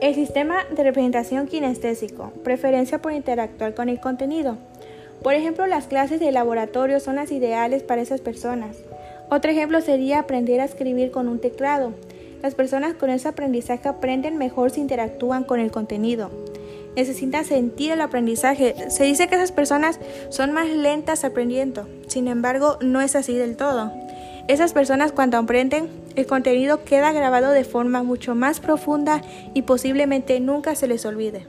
El sistema de representación kinestésico, preferencia por interactuar con el contenido. Por ejemplo, las clases de laboratorio son las ideales para esas personas. Otro ejemplo sería aprender a escribir con un teclado. Las personas con ese aprendizaje aprenden mejor si interactúan con el contenido. Necesitan sentir el aprendizaje. Se dice que esas personas son más lentas aprendiendo. Sin embargo, no es así del todo. Esas personas cuando aprenden, el contenido queda grabado de forma mucho más profunda y posiblemente nunca se les olvide.